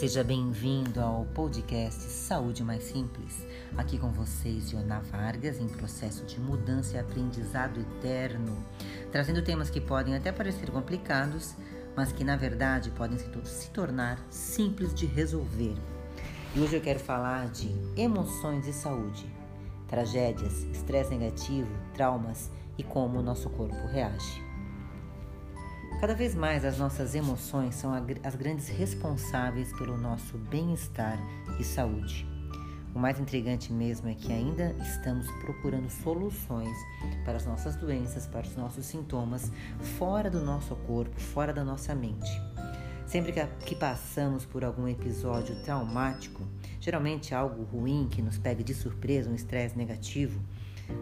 Seja bem-vindo ao podcast Saúde Mais Simples. Aqui com vocês, Iona Vargas, em processo de mudança e aprendizado eterno, trazendo temas que podem até parecer complicados, mas que na verdade podem se tornar simples de resolver. E hoje eu quero falar de emoções e saúde, tragédias, estresse negativo, traumas e como o nosso corpo reage. Cada vez mais as nossas emoções são as grandes responsáveis pelo nosso bem-estar e saúde. O mais intrigante mesmo é que ainda estamos procurando soluções para as nossas doenças, para os nossos sintomas, fora do nosso corpo, fora da nossa mente. Sempre que passamos por algum episódio traumático, geralmente algo ruim que nos pegue de surpresa, um estresse negativo,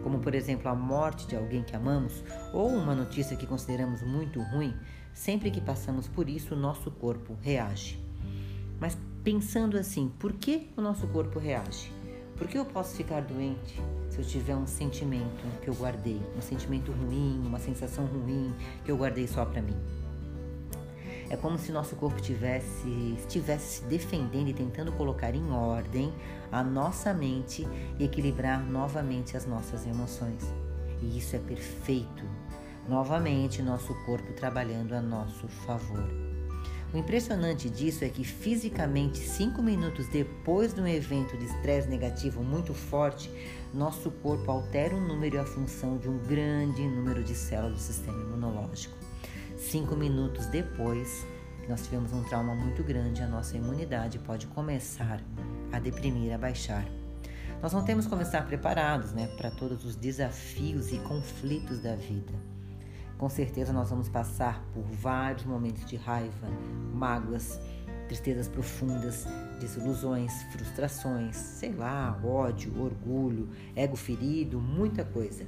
como por exemplo a morte de alguém que amamos ou uma notícia que consideramos muito ruim, sempre que passamos por isso, o nosso corpo reage. Mas pensando assim, por que o nosso corpo reage? Por que eu posso ficar doente se eu tiver um sentimento que eu guardei, um sentimento ruim, uma sensação ruim que eu guardei só para mim? É como se nosso corpo tivesse, estivesse se defendendo e tentando colocar em ordem a nossa mente e equilibrar novamente as nossas emoções. E isso é perfeito. Novamente, nosso corpo trabalhando a nosso favor. O impressionante disso é que fisicamente, cinco minutos depois de um evento de estresse negativo muito forte, nosso corpo altera o número e a função de um grande número de células do sistema imunológico. Cinco minutos depois nós tivemos um trauma muito grande, a nossa imunidade pode começar a deprimir, a baixar. Nós não temos como estar preparados né, para todos os desafios e conflitos da vida. Com certeza nós vamos passar por vários momentos de raiva, mágoas, tristezas profundas, desilusões, frustrações, sei lá, ódio, orgulho, ego ferido, muita coisa.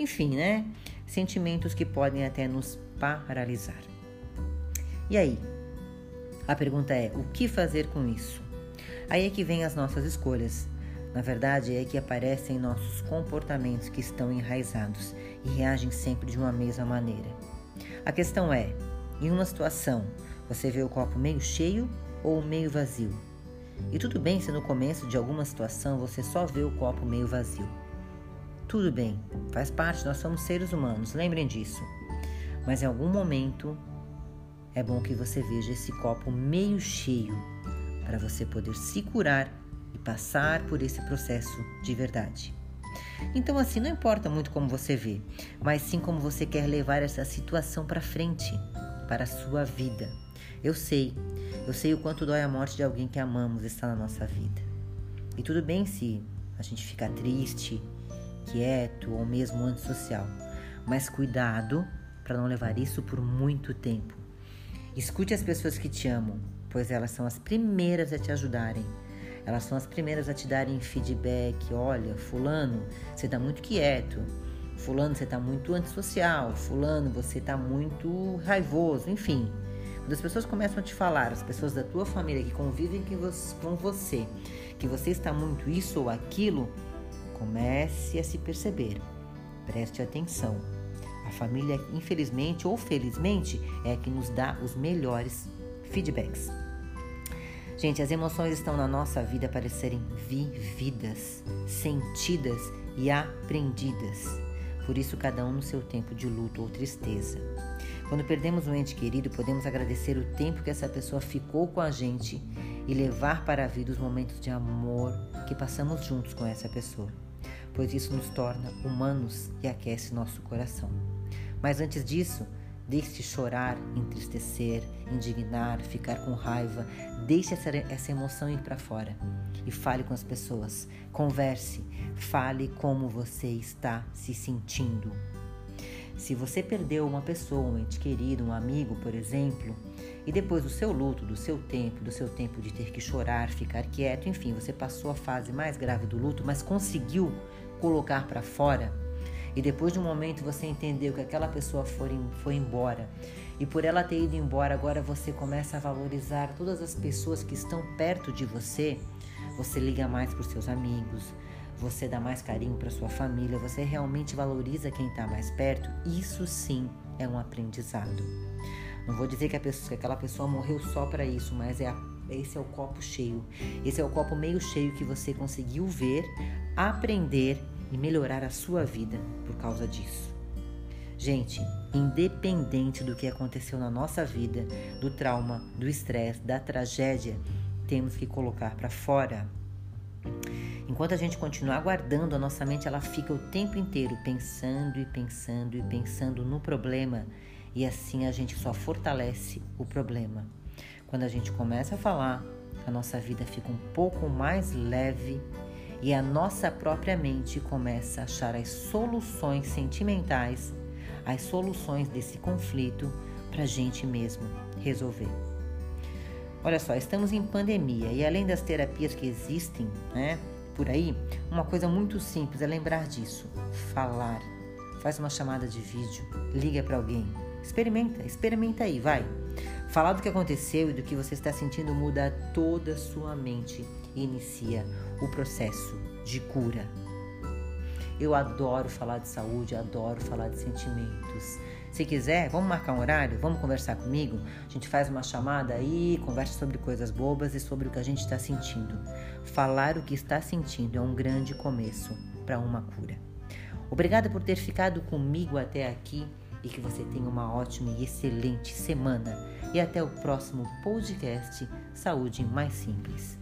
Enfim, né? Sentimentos que podem até nos paralisar. E aí? A pergunta é: o que fazer com isso? Aí é que vem as nossas escolhas. Na verdade, é que aparecem nossos comportamentos que estão enraizados e reagem sempre de uma mesma maneira. A questão é: em uma situação, você vê o copo meio cheio ou meio vazio? E tudo bem se no começo de alguma situação você só vê o copo meio vazio. Tudo bem, faz parte, nós somos seres humanos, lembrem disso. Mas em algum momento é bom que você veja esse copo meio cheio para você poder se curar e passar por esse processo de verdade. Então, assim, não importa muito como você vê, mas sim como você quer levar essa situação para frente, para a sua vida. Eu sei, eu sei o quanto dói a morte de alguém que amamos estar na nossa vida. E tudo bem se a gente ficar triste, quieto ou mesmo antissocial, mas cuidado para não levar isso por muito tempo. Escute as pessoas que te amam, pois elas são as primeiras a te ajudarem elas são as primeiras a te darem feedback. Olha, fulano, você está muito quieto. Fulano, você está muito antissocial. Fulano, você está muito raivoso. Enfim, quando as pessoas começam a te falar, as pessoas da tua família que convivem com você, que você está muito isso ou aquilo, comece a se perceber. Preste atenção. A família, infelizmente ou felizmente, é que nos dá os melhores feedbacks. Gente, as emoções estão na nossa vida para serem vividas, sentidas e aprendidas. Por isso, cada um no seu tempo de luto ou tristeza. Quando perdemos um ente querido, podemos agradecer o tempo que essa pessoa ficou com a gente e levar para a vida os momentos de amor que passamos juntos com essa pessoa, pois isso nos torna humanos e aquece nosso coração. Mas antes disso, Deixe chorar, entristecer, indignar, ficar com raiva. Deixe essa, essa emoção ir para fora e fale com as pessoas. Converse, fale como você está se sentindo. Se você perdeu uma pessoa, um ente querido, um amigo, por exemplo, e depois do seu luto, do seu tempo, do seu tempo de ter que chorar, ficar quieto, enfim, você passou a fase mais grave do luto, mas conseguiu colocar para fora e depois de um momento você entendeu que aquela pessoa foi, foi embora e por ela ter ido embora, agora você começa a valorizar todas as pessoas que estão perto de você. Você liga mais para os seus amigos, você dá mais carinho para sua família, você realmente valoriza quem está mais perto. Isso sim é um aprendizado. Não vou dizer que, pessoa, que aquela pessoa morreu só para isso, mas é a, Esse é o copo cheio. Esse é o copo meio cheio que você conseguiu ver, aprender e melhorar a sua vida por causa disso. Gente, independente do que aconteceu na nossa vida, do trauma, do estresse, da tragédia, temos que colocar para fora. Enquanto a gente continuar guardando, a nossa mente ela fica o tempo inteiro pensando e pensando e pensando no problema e assim a gente só fortalece o problema. Quando a gente começa a falar, a nossa vida fica um pouco mais leve e a nossa própria mente começa a achar as soluções sentimentais, as soluções desse conflito para a gente mesmo resolver. Olha só, estamos em pandemia e além das terapias que existem, né, por aí, uma coisa muito simples é lembrar disso: falar. Faz uma chamada de vídeo, liga para alguém, experimenta, experimenta aí, vai. Falar do que aconteceu e do que você está sentindo muda toda a sua mente e inicia o processo de cura. Eu adoro falar de saúde, adoro falar de sentimentos. Se quiser, vamos marcar um horário, vamos conversar comigo. A gente faz uma chamada aí, conversa sobre coisas bobas e sobre o que a gente está sentindo. Falar o que está sentindo é um grande começo para uma cura. Obrigada por ter ficado comigo até aqui e que você tenha uma ótima e excelente semana. E até o próximo podcast Saúde Mais Simples.